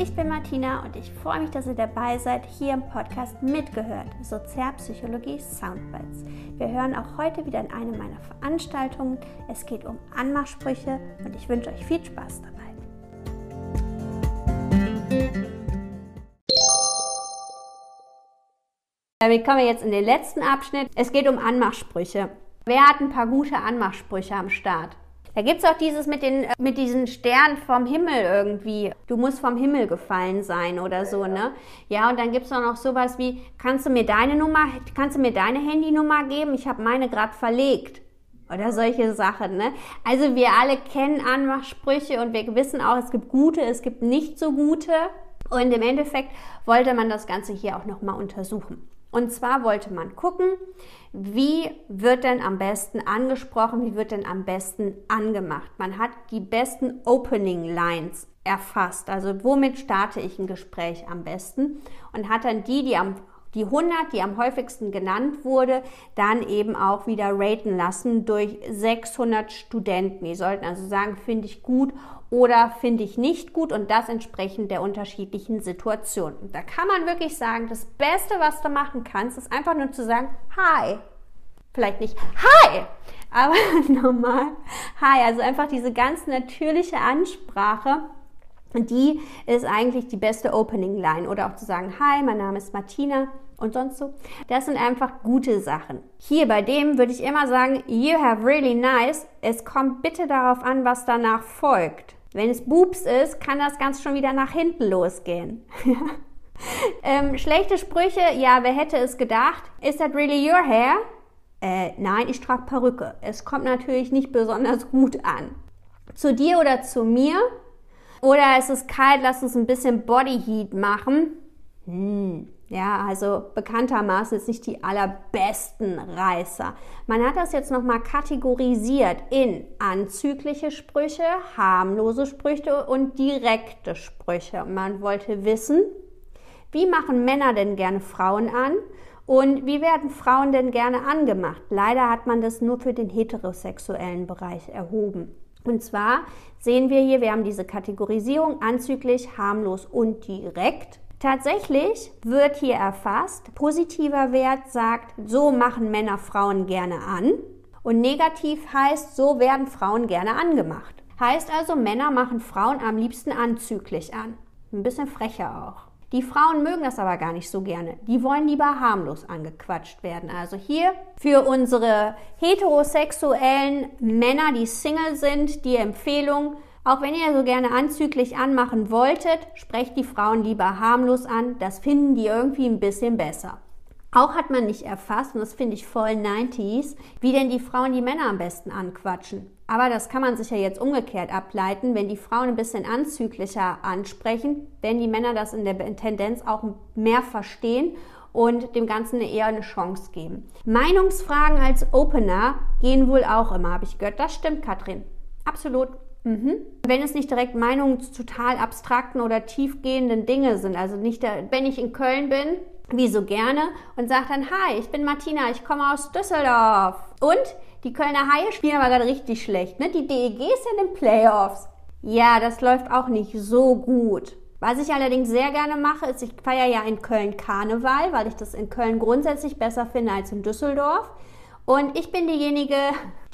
ich bin Martina und ich freue mich, dass ihr dabei seid hier im Podcast mitgehört. Sozialpsychologie Soundbites. Wir hören auch heute wieder in eine meiner Veranstaltungen. Es geht um Anmachsprüche und ich wünsche euch viel Spaß dabei. Wir kommen jetzt in den letzten Abschnitt. Es geht um Anmachsprüche. Wer hat ein paar gute Anmachsprüche am Start? Da gibt es auch dieses mit, den, mit diesen Sternen vom Himmel irgendwie. Du musst vom Himmel gefallen sein oder so, ne? Ja, und dann gibt es auch noch sowas wie, kannst du mir deine Nummer, kannst du mir deine Handynummer geben? Ich habe meine gerade verlegt. Oder solche Sachen, ne? Also wir alle kennen Anmachsprüche und wir wissen auch, es gibt gute, es gibt nicht so gute. Und im Endeffekt wollte man das Ganze hier auch nochmal untersuchen. Und zwar wollte man gucken, wie wird denn am besten angesprochen, wie wird denn am besten angemacht. Man hat die besten Opening Lines erfasst, also womit starte ich ein Gespräch am besten und hat dann die, die am die 100, die am häufigsten genannt wurde, dann eben auch wieder raten lassen durch 600 Studenten. Die sollten also sagen, finde ich gut oder finde ich nicht gut und das entsprechend der unterschiedlichen Situation. Da kann man wirklich sagen, das Beste, was du machen kannst, ist einfach nur zu sagen, hi. Vielleicht nicht hi, aber normal hi. Also einfach diese ganz natürliche Ansprache die ist eigentlich die beste Opening Line. Oder auch zu sagen, hi, mein Name ist Martina und sonst so. Das sind einfach gute Sachen. Hier bei dem würde ich immer sagen, you have really nice. Es kommt bitte darauf an, was danach folgt. Wenn es Boobs ist, kann das ganz schon wieder nach hinten losgehen. ähm, schlechte Sprüche, ja, wer hätte es gedacht? Is that really your hair? Äh, nein, ich trage Perücke. Es kommt natürlich nicht besonders gut an. Zu dir oder zu mir? Oder es ist kalt, lass uns ein bisschen Body Heat machen. Hm. Ja, also bekanntermaßen ist nicht die allerbesten Reißer. Man hat das jetzt nochmal kategorisiert in anzügliche Sprüche, harmlose Sprüche und direkte Sprüche. Man wollte wissen, wie machen Männer denn gerne Frauen an und wie werden Frauen denn gerne angemacht? Leider hat man das nur für den heterosexuellen Bereich erhoben. Und zwar sehen wir hier, wir haben diese Kategorisierung anzüglich, harmlos und direkt. Tatsächlich wird hier erfasst, positiver Wert sagt, so machen Männer Frauen gerne an. Und negativ heißt, so werden Frauen gerne angemacht. Heißt also, Männer machen Frauen am liebsten anzüglich an. Ein bisschen frecher auch. Die Frauen mögen das aber gar nicht so gerne. Die wollen lieber harmlos angequatscht werden. Also hier für unsere heterosexuellen Männer, die Single sind, die Empfehlung, auch wenn ihr so gerne anzüglich anmachen wolltet, sprecht die Frauen lieber harmlos an. Das finden die irgendwie ein bisschen besser. Auch hat man nicht erfasst, und das finde ich voll 90s, wie denn die Frauen die Männer am besten anquatschen. Aber das kann man sich ja jetzt umgekehrt ableiten. Wenn die Frauen ein bisschen anzüglicher ansprechen, werden die Männer das in der Tendenz auch mehr verstehen und dem Ganzen eher eine Chance geben. Meinungsfragen als Opener gehen wohl auch immer, habe ich gehört. Das stimmt, Katrin. Absolut. Mhm. Wenn es nicht direkt Meinungen zu total abstrakten oder tiefgehenden Dinge sind, also nicht, der, wenn ich in Köln bin, wie so gerne, und sage dann, hi, ich bin Martina, ich komme aus Düsseldorf. Und die Kölner Haie spielen aber gerade richtig schlecht. Ne? Die DEG ist in den Playoffs. Ja, das läuft auch nicht so gut. Was ich allerdings sehr gerne mache, ist, ich feiere ja in Köln Karneval, weil ich das in Köln grundsätzlich besser finde als in Düsseldorf. Und ich bin diejenige,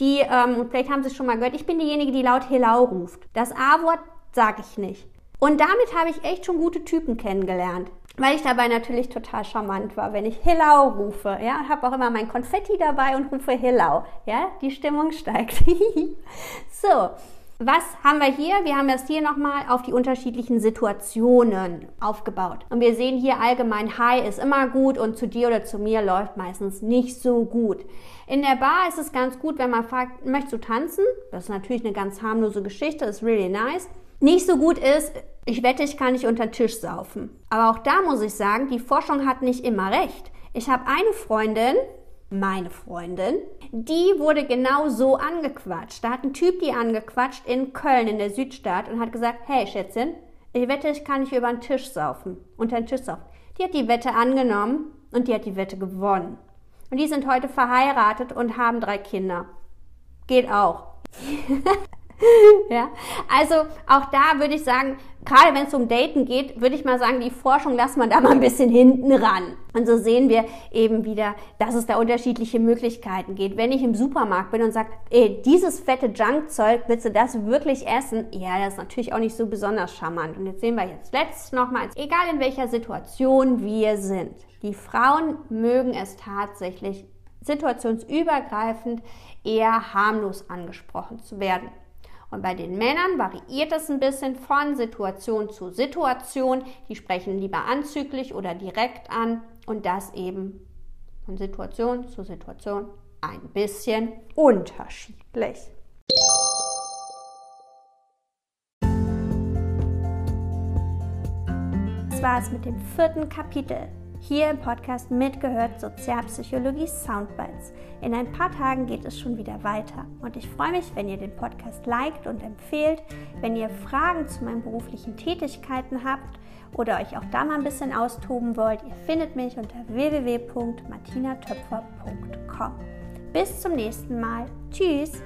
die, ähm, vielleicht haben Sie es schon mal gehört, ich bin diejenige, die laut Helau ruft. Das A-Wort sage ich nicht. Und damit habe ich echt schon gute Typen kennengelernt weil ich dabei natürlich total charmant war, wenn ich Hillau rufe. Ja, habe auch immer mein Konfetti dabei und rufe Hillau. Ja, die Stimmung steigt. so, was haben wir hier? Wir haben das hier nochmal auf die unterschiedlichen Situationen aufgebaut. Und wir sehen hier allgemein Hi ist immer gut und zu dir oder zu mir läuft meistens nicht so gut. In der Bar ist es ganz gut, wenn man fragt, möchtest du tanzen? Das ist natürlich eine ganz harmlose Geschichte, ist really nice. Nicht so gut ist, ich wette, ich kann nicht unter Tisch saufen. Aber auch da muss ich sagen, die Forschung hat nicht immer recht. Ich habe eine Freundin, meine Freundin, die wurde genau so angequatscht. Da hat ein Typ die angequatscht in Köln, in der Südstadt, und hat gesagt, hey Schätzchen, ich wette, ich kann nicht über den Tisch saufen, unter den Tisch saufen. Die hat die Wette angenommen und die hat die Wette gewonnen. Und die sind heute verheiratet und haben drei Kinder. Geht auch. ja, also auch da würde ich sagen, gerade wenn es um Daten geht, würde ich mal sagen, die Forschung lassen wir da mal ein bisschen hinten ran. Und so sehen wir eben wieder, dass es da unterschiedliche Möglichkeiten geht. Wenn ich im Supermarkt bin und sage, ey, dieses fette Junkzeug, willst du das wirklich essen? Ja, das ist natürlich auch nicht so besonders charmant. Und jetzt sehen wir jetzt letztes nochmal, egal in welcher Situation wir sind, die Frauen mögen es tatsächlich situationsübergreifend eher harmlos angesprochen zu werden. Und bei den Männern variiert es ein bisschen von Situation zu Situation. Die sprechen lieber anzüglich oder direkt an und das eben von Situation zu Situation ein bisschen unterschiedlich. Das war es mit dem vierten Kapitel hier im Podcast mitgehört Sozialpsychologie Soundbites. In ein paar Tagen geht es schon wieder weiter und ich freue mich, wenn ihr den Podcast liked und empfehlt, wenn ihr Fragen zu meinen beruflichen Tätigkeiten habt oder euch auch da mal ein bisschen austoben wollt. Ihr findet mich unter www.martinatöpfer.com. Bis zum nächsten Mal. Tschüss!